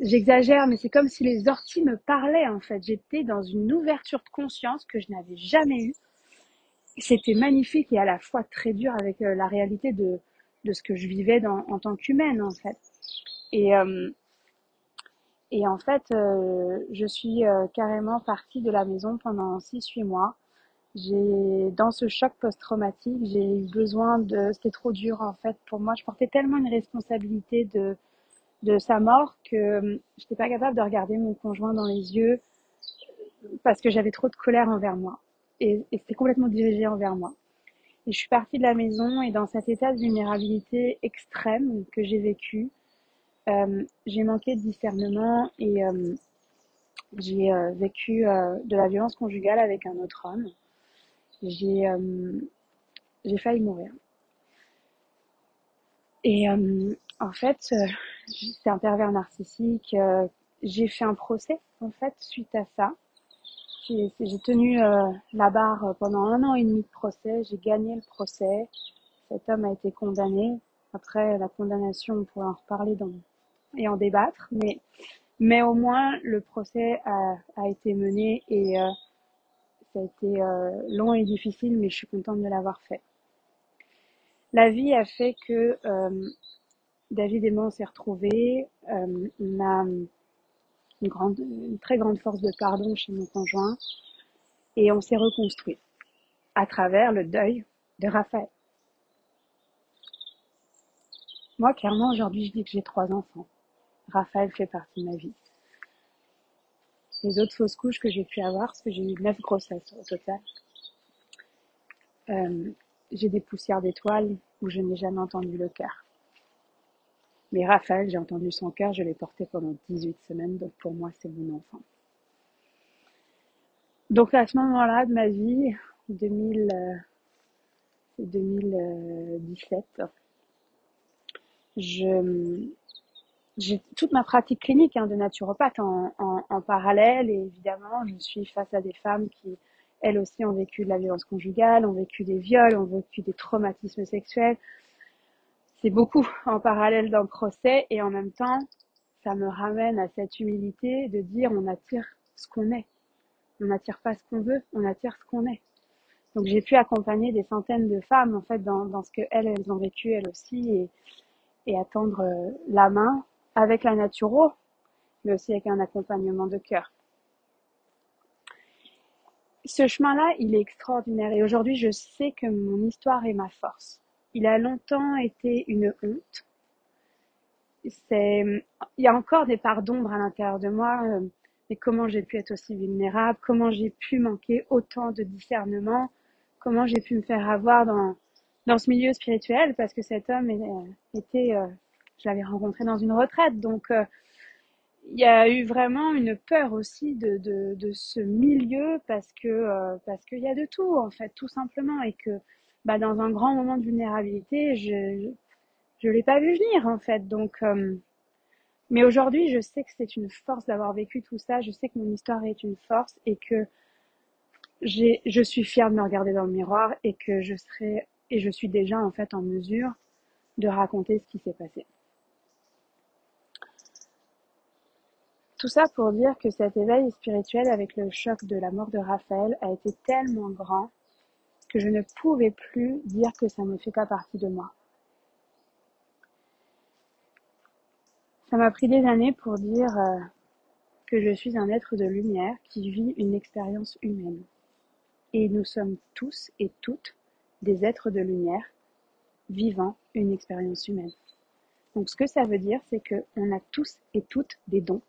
j'exagère, mais c'est comme si les orties me parlaient en fait. J'étais dans une ouverture de conscience que je n'avais jamais eue. C'était magnifique et à la fois très dur avec euh, la réalité de, de ce que je vivais en tant qu'humaine en fait. Et, euh, et en fait, euh, je suis carrément partie de la maison pendant 6-8 mois. J'ai, dans ce choc post-traumatique, j'ai eu besoin de, c'était trop dur en fait pour moi. Je portais tellement une responsabilité de, de sa mort que euh, j'étais pas capable de regarder mon conjoint dans les yeux parce que j'avais trop de colère envers moi et, et c'était complètement dirigé envers moi. Et je suis partie de la maison et dans cet état de vulnérabilité extrême que j'ai vécu, euh, j'ai manqué de discernement et euh, j'ai euh, vécu euh, de la violence conjugale avec un autre homme. J'ai j'ai failli mourir. Et en fait, euh, c'est un pervers narcissique. Euh, j'ai fait un procès, en fait, suite à ça. j'ai tenu euh, la barre pendant un an et demi de procès. J'ai gagné le procès. Cet homme a été condamné. Après la condamnation, on pourrait en reparler dans, et en débattre, mais mais au moins le procès a, a été mené et euh, ça a été euh, long et difficile, mais je suis contente de l'avoir fait. La vie a fait que David et moi on s'est retrouvés. on a une, grande, une très grande force de pardon chez mon conjoint et on s'est reconstruit à travers le deuil de Raphaël. Moi, clairement, aujourd'hui, je dis que j'ai trois enfants. Raphaël fait partie de ma vie. Les autres fausses couches que j'ai pu avoir, parce que j'ai eu neuf grossesses au total, euh, j'ai des poussières d'étoiles où je n'ai jamais entendu le cœur. Mais Raphaël, j'ai entendu son cœur, je l'ai porté pendant 18 semaines, donc pour moi, c'est mon enfant. Donc à ce moment-là de ma vie, 2000, 2017, euh, je, j'ai toute ma pratique clinique hein, de naturopathe en, en, en, parallèle et évidemment je suis face à des femmes qui elles aussi ont vécu de la violence conjugale, ont vécu des viols, ont vécu des traumatismes sexuels. C'est beaucoup en parallèle d'un procès et en même temps ça me ramène à cette humilité de dire on attire ce qu'on est. On n'attire pas ce qu'on veut, on attire ce qu'on est. Donc j'ai pu accompagner des centaines de femmes en fait dans, dans ce que elles, elles ont vécu elles aussi et, et attendre euh, la main avec la naturo, mais aussi avec un accompagnement de cœur. Ce chemin-là, il est extraordinaire et aujourd'hui, je sais que mon histoire est ma force. Il a longtemps été une honte. Il y a encore des parts d'ombre à l'intérieur de moi. Euh, mais comment j'ai pu être aussi vulnérable, comment j'ai pu manquer autant de discernement, comment j'ai pu me faire avoir dans, dans ce milieu spirituel parce que cet homme était, euh, je l'avais rencontré dans une retraite, donc euh, il y a eu vraiment une peur aussi de, ce milieu parce que euh, parce qu'il y a de tout en fait, tout simplement, et que bah, dans un grand moment de vulnérabilité, je je l'ai pas vu venir en fait, donc mais aujourd'hui, je sais que c'est une force d'avoir vécu tout ça. Je sais que mon histoire est une force et que je suis fière de me regarder dans le miroir et que je serai et je suis déjà en fait en mesure de raconter ce qui s'est passé. Tout ça pour dire que cet éveil spirituel avec le choc de la mort de Raphaël a été tellement grand que je ne pouvais plus dire que ça ne fait pas partie de moi. Ça m'a pris des années pour dire euh, que je suis un être de lumière qui vit une expérience humaine. Et nous sommes tous et toutes des êtres de lumière vivant une expérience humaine. Donc ce que ça veut dire, c'est qu'on a tous et toutes des dons.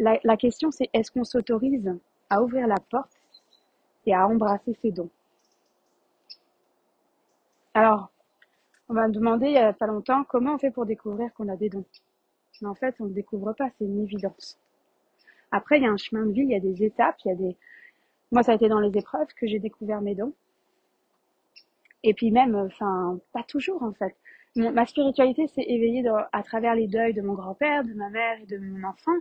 La, question, c'est est-ce qu'on s'autorise à ouvrir la porte et à embrasser ces dons? Alors, on m'a demandé il y a pas longtemps comment on fait pour découvrir qu'on a des dons? Mais en fait, on ne découvre pas, c'est une évidence. Après, il y a un chemin de vie, il y a des étapes, il y a des, moi, ça a été dans les épreuves que j'ai découvert mes dons. Et puis même, enfin, pas toujours en fait. ma spiritualité s'est éveillée à travers les deuils de mon grand-père, de ma mère et de mon enfant.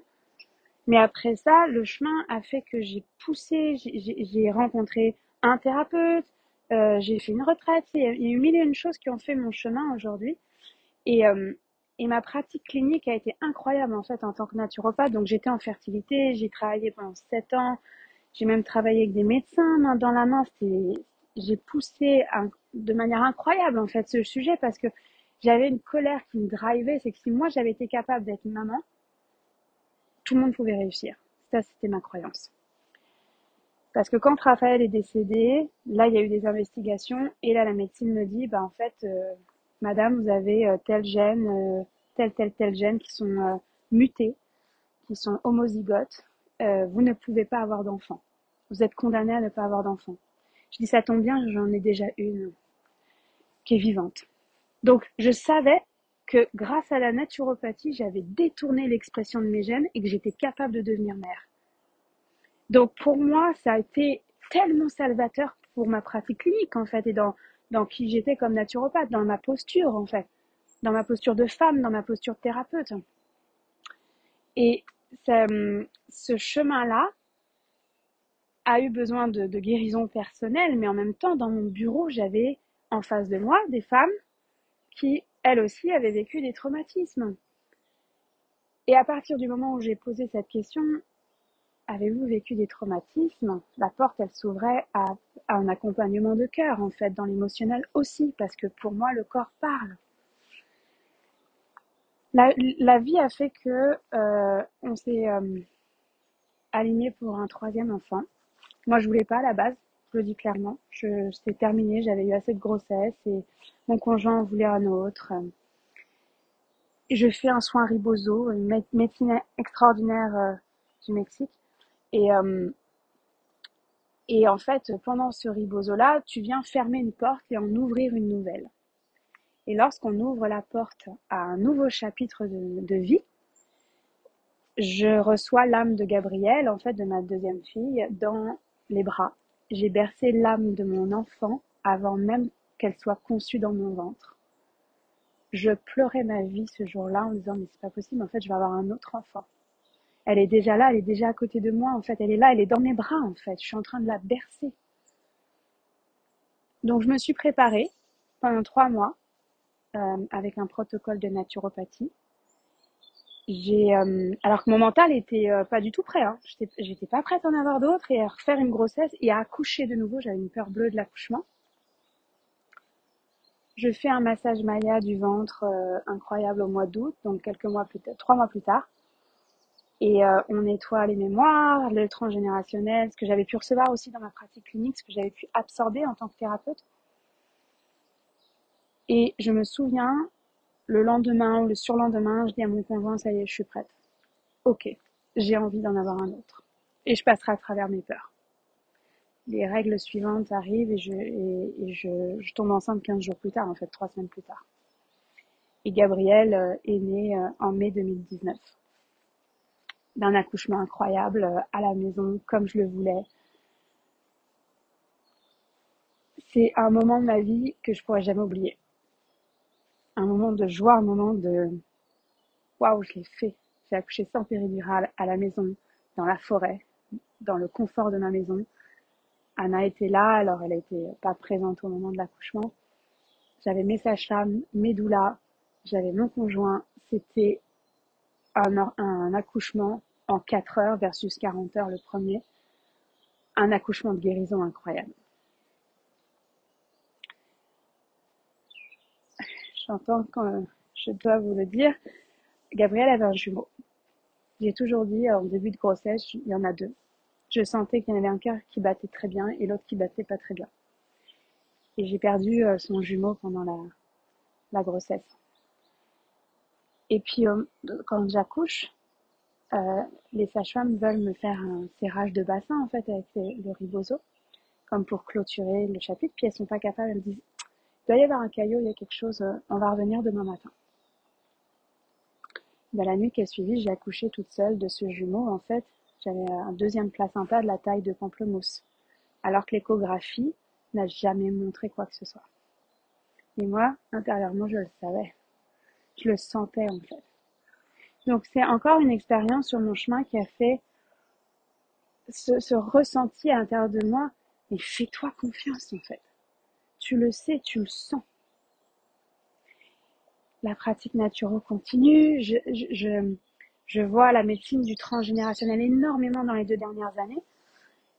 Mais après ça, le chemin a fait que j'ai poussé, j'ai rencontré un thérapeute, euh, j'ai fait une retraite. Il y, a, eu mille et une choses qui ont fait mon chemin aujourd'hui. Et, euh, et ma pratique clinique a été incroyable en fait en tant que naturopathe. Donc j'étais en fertilité, j'ai travaillé pendant sept ans j'ai même travaillé avec des médecins main dans la main. J'ai poussé de manière incroyable en fait ce sujet parce que j'avais une colère qui me drivait. C'est que si moi j'avais été capable d'être maman, tout le monde pouvait réussir. Ça, c'était ma croyance. Parce que quand Raphaël est décédé, là, il y a eu des investigations et là, la médecine me dit, bah en fait, euh, madame, vous avez euh, tel gène, euh, tel, tel, tel gène qui sont mutés, qui sont homozygotes. Vous ne pouvez pas avoir d'enfant. Vous êtes condamné à ne pas avoir d'enfant. Je dis, ça tombe bien, j'en ai déjà une qui est vivante. Donc, je savais que grâce à la naturopathie, j'avais détourné l'expression de mes gènes et que j'étais capable de devenir mère. Donc, pour moi, ça a été tellement salvateur pour ma pratique clinique, en fait, et dans, dans qui j'étais comme naturopathe, dans ma posture, en fait, dans ma posture de femme, dans ma posture de thérapeute. Et ce chemin-là a eu besoin de, de guérison personnelle, mais en même temps, dans mon bureau, j'avais en face de moi des femmes qui, elles aussi, avaient vécu des traumatismes. Et à partir du moment où j'ai posé cette question, avez-vous vécu des traumatismes? La porte, elle s'ouvrait à, un accompagnement de cœur, en fait, dans l'émotionnel aussi, parce que pour moi, le corps parle. La, vie a fait que euh, on s'est euh, aligné pour un troisième enfant. Moi, je voulais pas à la base, je le dis clairement. Je, c'était terminé, j'avais eu assez de grossesse et mon conjoint en voulait un autre. Je fais un soin ribozo, une médecine extraordinaire euh, du Mexique. Et, euh, et en fait, pendant ce ribozo-là, tu viens fermer une porte et en ouvrir une nouvelle. Et lorsqu'on ouvre la porte à un nouveau chapitre de, de vie, je reçois l'âme de Gabrielle, en fait, de ma deuxième fille, dans les bras. J'ai bercé l'âme de mon enfant avant même qu'elle soit conçue dans mon ventre. Je pleurais ma vie ce jour-là en me disant mais c'est pas possible, en fait je vais avoir un autre enfant. Elle est déjà là, elle est déjà à côté de moi, en fait, elle est là, elle est dans mes bras, en fait, je suis en train de la bercer. Donc je me suis préparée pendant trois mois euh, avec un protocole de naturopathie j'ai euh, alors que mon mental était euh, pas du tout prêt. Hein. J'étais, pas prête à en avoir d'autres et à refaire une grossesse et à accoucher de nouveau. J'avais une peur bleue de l'accouchement. Je fais un massage Maya du ventre euh, incroyable au mois d'août, donc quelques mois plus tard, trois mois plus tard. Et on nettoie les mémoires, le transgénérationnel, ce que j'avais pu recevoir aussi dans ma pratique clinique, ce que j'avais pu absorber en tant que thérapeute. Et je me souviens le lendemain ou le surlendemain, je dis à mon conjoint, ça y est, je suis prête. Ok, j'ai envie d'en avoir un autre. Et je passerai à travers mes peurs. Les règles suivantes arrivent et je, tombe enceinte 15 jours plus tard, en fait, trois semaines plus tard. Et Gabriel euh, est né euh, en mai 2019. D'un accouchement incroyable euh, à la maison, comme je le voulais. C'est un moment de ma vie que je pourrais jamais oublier un moment de joie, un moment de waouh, je l'ai fait. J'ai accouché sans péridurale à la maison, dans la forêt, dans le confort de ma maison. Anna était là, alors elle n'était pas présente au moment de l'accouchement. J'avais mes sages-femmes, mes doulas, j'avais mon conjoint. C'était un, un accouchement en 4 heures versus 40 heures le premier. Un accouchement de guérison incroyable. J'entends quand je dois vous le dire, Gabriel avait un jumeau. J'ai toujours dit en début de grossesse, il y en a deux. Je sentais qu'il y en avait un cœur qui battait très bien et l'autre qui battait pas très bien. Et j'ai perdu euh, son jumeau pendant la, la grossesse. Et puis euh, quand j'accouche, euh, les sages-femmes veulent me faire un serrage de bassin en fait avec le ribozo, comme pour clôturer le chapitre. Puis elles sont pas capables, elles me disent doit y avoir un caillot, il y a quelque chose, euh, on va revenir demain matin. Dans la nuit qui a suivi, j'ai accouché toute seule de ce jumeau. En fait, j'avais un deuxième placenta de la taille de pamplemousse, alors que l'échographie n'a jamais montré quoi que ce soit. Et moi, intérieurement, je le savais. Je le sentais en fait. Donc c'est encore une expérience sur mon chemin qui a fait ce, ce ressenti à l'intérieur de moi. Mais fais-toi confiance en fait. Tu le sais, tu le sens. La pratique naturelle continue. Je, je, je vois la médecine du transgénérationnel énormément dans les deux dernières années.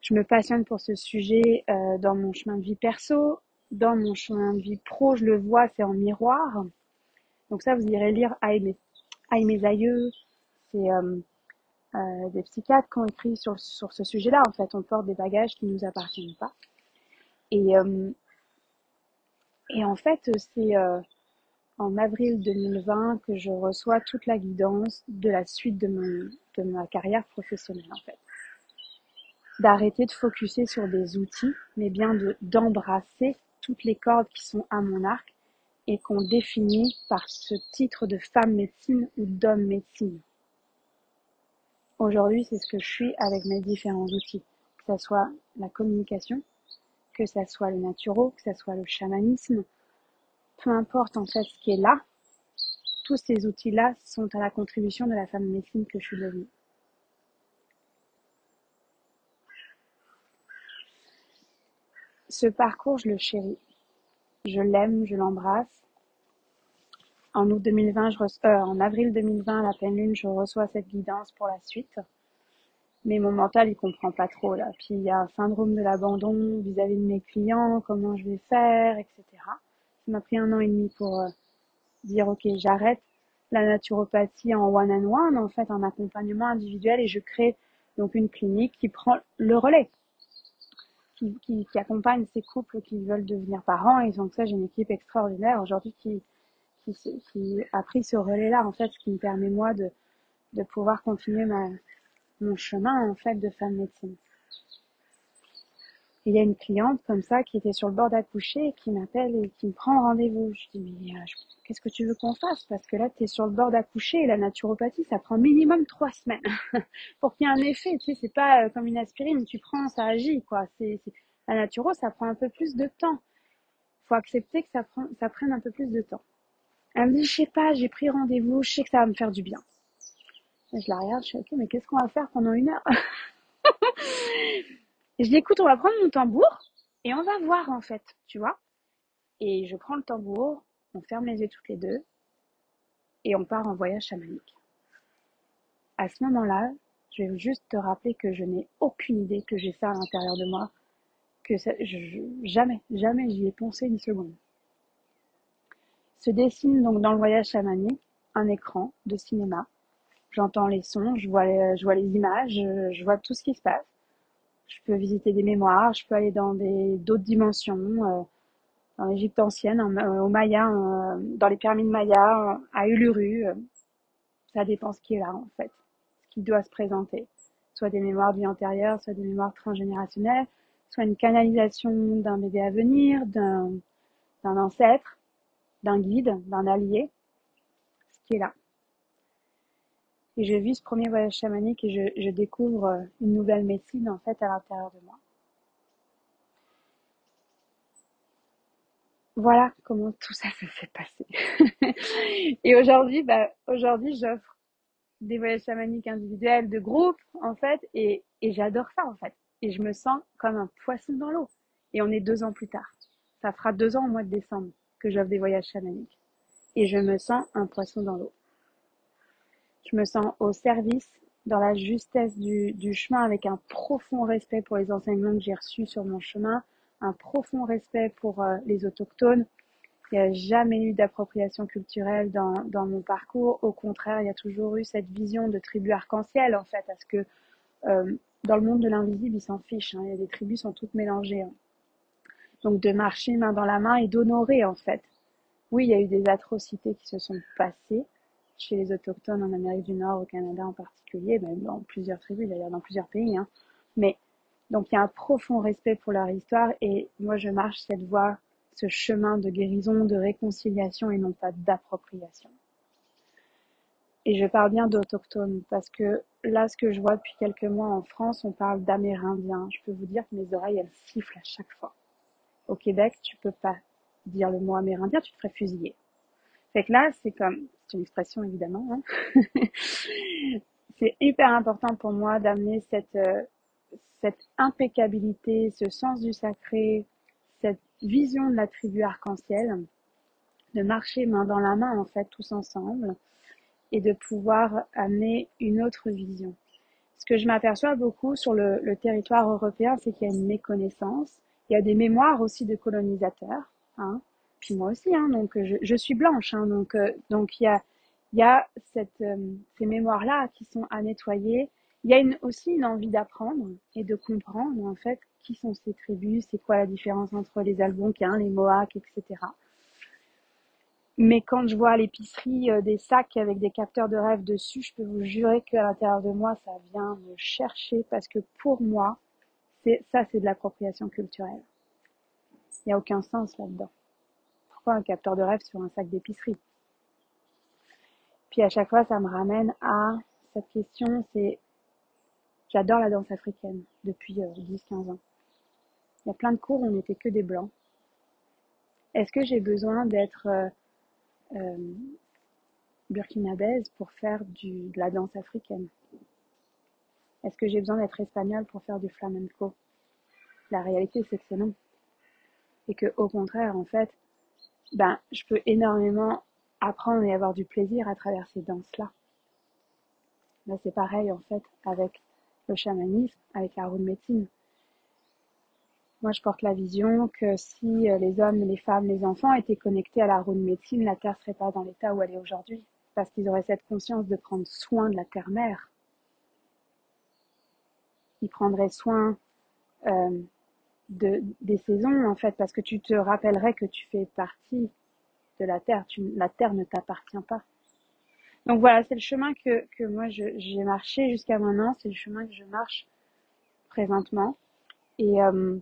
Je me passionne pour ce sujet euh, dans mon chemin de vie perso, dans mon chemin de vie pro, je le vois, c'est en miroir. Donc ça, vous irez lire Aïe mes, mes aïeux. C'est euh, euh, des psychiatres qui ont écrit sur, sur ce sujet-là. En fait, on porte des bagages qui nous appartiennent pas. Et et en fait, c'est euh, en avril 2020 que je reçois toute la guidance de la suite de, mon, de ma carrière professionnelle, en fait. D'arrêter de focuser sur des outils, mais bien de, d'embrasser toutes les cordes qui sont à mon arc et qu'on définit par ce titre de femme médecine ou d'homme médecine. Aujourd'hui, c'est ce que je suis avec mes différents outils, que ce soit la communication, que ça soit le naturo, que ça soit le chamanisme, peu importe en fait ce qui est là, tous ces outils-là sont à la contribution de la femme médecine que je suis devenue. ce parcours, je le chéris. Je l'aime, je l'embrasse. En août 2020, je euh, en avril 2020, à la pleine lune, je reçois cette guidance pour la suite. Mais mon mental, il comprend pas trop, là. Puis il y a un syndrome de l'abandon vis-à-vis de mes clients, comment je vais faire, etc. Ça m'a pris un an et demi pour euh, dire, ok, j'arrête la naturopathie en one-on-one, en fait, en accompagnement individuel, et je crée donc une clinique qui prend le relais qui, accompagne ces couples qui veulent devenir parents. Et donc ça, j'ai une équipe extraordinaire aujourd'hui qui, qui, a pris ce relais-là, en fait, ce qui me permet moi de, de pouvoir continuer ma, mon chemin, en fait, de femme médecine. il y a une cliente comme ça qui était sur le bord d'accoucher qui m'appelle et qui me prend rendez-vous. Je dis, mais euh, qu'est-ce que tu veux qu'on fasse? Parce que là, tu es sur le bord d'accoucher et la naturopathie, ça prend minimum trois semaines pour qu'il y ait un effet. Tu sais, c'est pas euh, comme une aspirine, tu prends, ça agit, quoi. C'est, la naturo, ça prend un peu plus de temps. Faut accepter que ça, ça prenne un peu plus de temps. Elle me dit, je sais pas, j'ai pris rendez-vous, je sais que ça va me faire du bien. Je la regarde, je suis ok, mais qu'est-ce qu'on va faire pendant une heure je dis, écoute, on va prendre mon tambour et on va voir en fait, tu vois. Et je prends le tambour, on ferme les yeux toutes les deux et on part en voyage chamanique. À ce moment-là, je vais juste te rappeler que je n'ai aucune idée que j'ai ça à l'intérieur de moi, que jamais, jamais j'y ai pensé une seconde. Se dessine donc dans le voyage chamanique un écran de cinéma. J'entends les sons, je vois les, je vois les images, je, vois tout ce qui se passe. Je peux visiter des mémoires, je peux aller dans des d'autres dimensions. Euh, dans l'Égypte ancienne, au Maya, dans les pyramides Maya, à Uluru. Euh, ça dépend ce qui est là, en fait, ce qui doit se présenter. Soit des mémoires de vie antérieure, soit des mémoires transgénérationnelles, soit une canalisation d'un bébé à venir, d'un ancêtre, d'un guide, d'un allié, ce qui est là. Et je vis ce premier voyage chamanique et je, découvre une nouvelle médecine en fait à l'intérieur de moi. Voilà comment tout ça se fait passer. et aujourd'hui, bah, aujourd'hui, j'offre des voyages chamaniques individuels, de groupe, en fait, et, et j'adore ça, en fait. Et je me sens comme un poisson dans l'eau. Et on est deux ans plus tard. Ça fera deux ans au mois de décembre que j'offre des voyages chamaniques. Et je me sens un poisson dans l'eau. Je me sens au service, dans la justesse du, chemin, avec un profond respect pour les enseignements que j'ai reçus sur mon chemin, un profond respect pour euh, les autochtones. Il n'y a jamais eu d'appropriation culturelle dans, mon parcours. Au contraire, il y a toujours eu cette vision de tribu arc-en-ciel, en fait, parce que euh, dans le monde de l'invisible, ils s'en fichent. Hein. Il tribus sont toutes mélangées. Hein. Donc de marcher main dans la main et d'honorer, en fait. Oui, il y a eu des atrocités qui se sont passées chez les autochtones en Amérique du Nord, au Canada en particulier, même dans plusieurs tribus, d'ailleurs dans plusieurs pays. Hein. Mais donc il y a un profond respect pour leur histoire et moi je marche cette voie, ce chemin de guérison, de réconciliation et non pas d'appropriation. Et je parle bien d'autochtones parce que là, ce que je vois depuis quelques mois en France, on parle d'amérindiens. Je peux vous dire que mes oreilles, elles sifflent à chaque fois. Au Québec, tu peux pas dire le mot amérindien, tu te ferais fusiller. Fait que là, c'est comme, c'est une expression évidemment, hein. c'est hyper important pour moi d'amener cette, euh, cette impeccabilité, ce sens du sacré, cette vision de la tribu arc-en-ciel, de marcher main dans la main en fait tous ensemble et de pouvoir amener une autre vision. Ce que je m'aperçois beaucoup sur le, territoire européen, c'est qu'il y a une méconnaissance, il y a des mémoires aussi de colonisateurs, hein, puis moi aussi, hein, donc je, je suis blanche, hein, donc euh, donc il y a y a cette, euh, ces mémoires là qui sont à nettoyer il y a aussi une envie d'apprendre et de comprendre en fait qui sont ces tribus, c'est quoi la différence entre les Algonquins, les Mohawks, etc. Mais quand je vois à l'épicerie euh, des sacs avec des capteurs de rêve dessus, je peux vous jurer qu'à l'intérieur de moi, ça vient me chercher parce que pour moi, ça, c'est de l'appropriation culturelle. Il n'y a aucun sens là-dedans. Pourquoi un capteur de rêve sur un sac d'épicerie Puis à chaque fois, ça me ramène à cette question, c'est J'adore la danse africaine depuis 10-15 euh, ans. Il y a plein de cours où on n'était que des blancs. Est-ce que j'ai besoin d'être euh, euh, pour faire de la danse africaine? Est-ce que j'ai besoin d'être espagnole pour faire du flamenco? La réalité, c'est que c'est non. et que au contraire, en fait, ben, je peux énormément apprendre et avoir du plaisir à travers ces danses-là. Là, c'est pareil, en fait, avec le chamanisme, avec la roue médecine. Moi, je porte la vision que si euh, les hommes, les femmes, les enfants étaient connectés à la roue médecine, la Terre serait pas dans l'état où elle est aujourd'hui. Parce qu'ils auraient cette conscience de prendre soin de la Terre-mère. Ils prendraient soin euh, de, des saisons, en fait, parce que tu te rappellerais que tu fais partie de la terre. Tu, la terre ne t'appartient pas. Donc voilà, c'est le chemin que, que moi j'ai marché jusqu'à maintenant, c'est le chemin que je marche présentement. Et euh,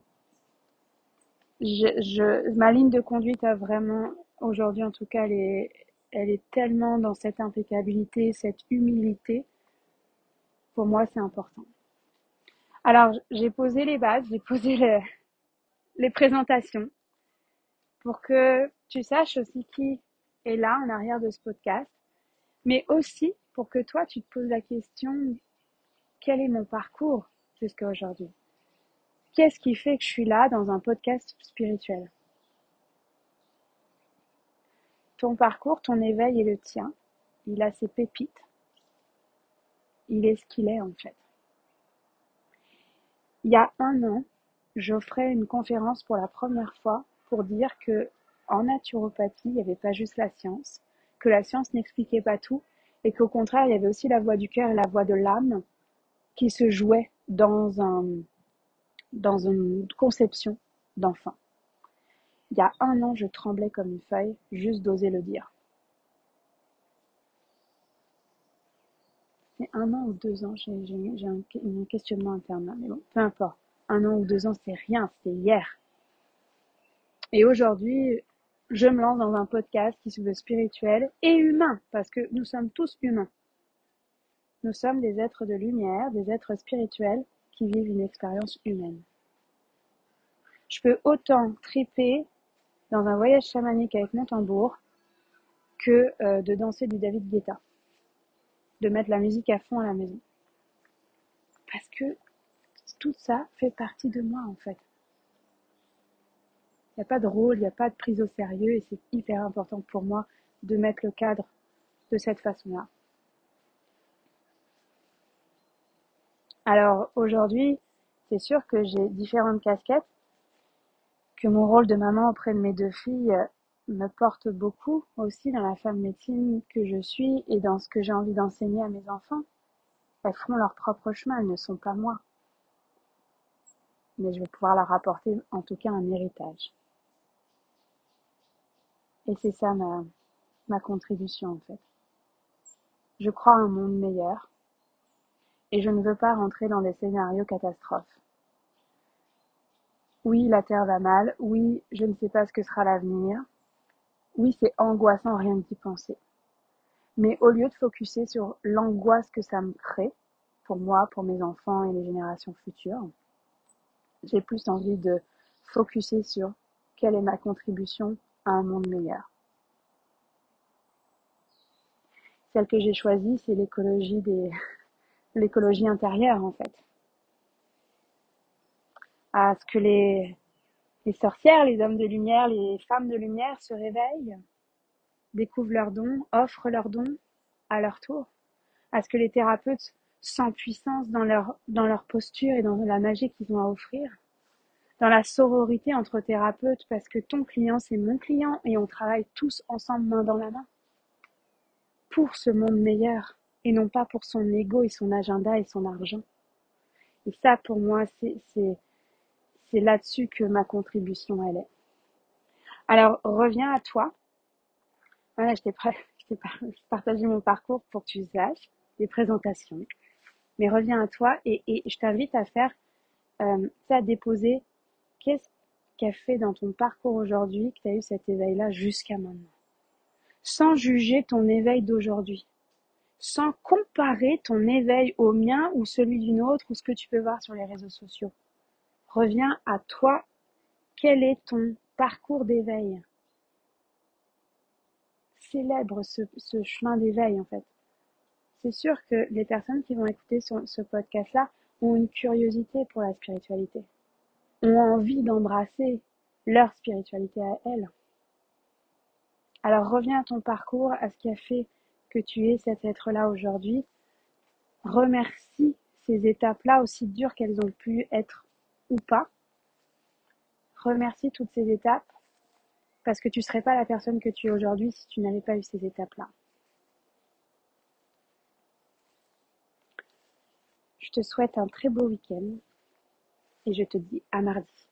je, je, ma ligne de conduite a vraiment, aujourd'hui en tout cas, elle est, elle est tellement dans cette impeccabilité, cette humilité. Pour moi, c'est important. Alors, j'ai posé les bases, j'ai posé les, les présentations pour que tu saches aussi qui est là en arrière de ce podcast, mais aussi pour que toi, tu te poses la question, quel est mon parcours jusqu'à aujourd'hui? Qu'est-ce qui fait que je suis là dans un podcast spirituel? Ton parcours, ton éveil est le tien. Il a ses pépites. Il est ce qu'il est en fait. Il y a un an, j'offrais une conférence pour la première fois pour dire que en naturopathie, il n'y avait pas juste la science, que la science n'expliquait pas tout, et qu'au contraire, il y avait aussi la voix du cœur et la voix de l'âme qui se jouaient dans un, dans une conception d'enfant. Il y a un an, je tremblais comme une feuille, juste d'oser le dire. C'est un an ou deux ans, j'ai un, un, questionnement interne, mais bon, peu importe. Un an ou deux ans, c'est rien, c'est hier. Et aujourd'hui, je me lance dans un podcast qui se veut spirituel et humain, parce que nous sommes tous humains. Nous sommes des êtres de lumière, des êtres spirituels qui vivent une expérience humaine. Je peux autant triper dans un voyage chamanique avec mon tambour que euh, de danser du David Guetta, de mettre la musique à fond à la maison. Parce que tout ça fait partie de moi en fait. Il n'y a pas de rôle, il n'y a pas de prise au sérieux et c'est hyper important pour moi de mettre le cadre de cette façon-là. Alors aujourd'hui, c'est sûr que j'ai différentes casquettes, que mon rôle de maman auprès de mes deux filles euh, me porte beaucoup aussi dans la femme médecine que je suis et dans ce que j'ai envie d'enseigner à mes enfants. Elles feront leur propre chemin, elles ne sont pas moi. Mais je vais pouvoir leur apporter en tout cas un héritage. Et c'est ça ma, contribution en fait. Je crois à un monde meilleur et je ne veux pas rentrer dans des scénarios catastrophes. Oui, la Terre va mal. Oui, je ne sais pas ce que sera l'avenir. Oui, c'est angoissant rien d'y penser. Mais au lieu de focuser sur l'angoisse que ça me crée, pour moi, pour mes enfants et les générations futures, j'ai plus envie de focuser sur quelle est ma contribution un monde meilleur. Celle que j'ai choisie, c'est l'écologie intérieure, en fait. À ce que les, les sorcières, les hommes de lumière, les femmes de lumière se réveillent, découvrent leurs dons, offrent leurs dons à leur tour. À ce que les thérapeutes sans puissance dans leur, dans leur posture et dans la magie qu'ils ont à offrir dans la sororité entre thérapeutes parce que ton client c'est mon client et on travaille tous ensemble main dans la main pour ce monde meilleur et non pas pour son ego et son agenda et son argent. Et ça pour moi c'est là-dessus que ma contribution elle est. Alors reviens à toi. Voilà, je t'ai partagé mon parcours pour que tu saches, les présentations. Mais reviens à toi et, je t'invite à faire, euh, à déposer Qu'est-ce qui a fait dans ton parcours aujourd'hui que tu as eu cet éveil-là jusqu'à maintenant Sans juger ton éveil d'aujourd'hui, sans comparer ton éveil au mien ou celui d'une autre ou ce que tu peux voir sur les réseaux sociaux. Reviens à toi. Quel est ton parcours d'éveil? Célèbre ce, chemin d'éveil en fait. C'est sûr que les personnes qui vont écouter ce podcast-là ont une curiosité pour la spiritualité ont envie d'embrasser leur spiritualité à elles. Alors reviens à ton parcours, à ce qui a fait que tu es cet être-là aujourd'hui. Remercie ces étapes-là, aussi dures qu'elles ont pu être ou pas. Remercie toutes ces étapes parce que tu ne serais pas la personne que tu es aujourd'hui si tu n'avais pas eu ces étapes-là. Je te souhaite un très beau week-end et je te dis à mardi.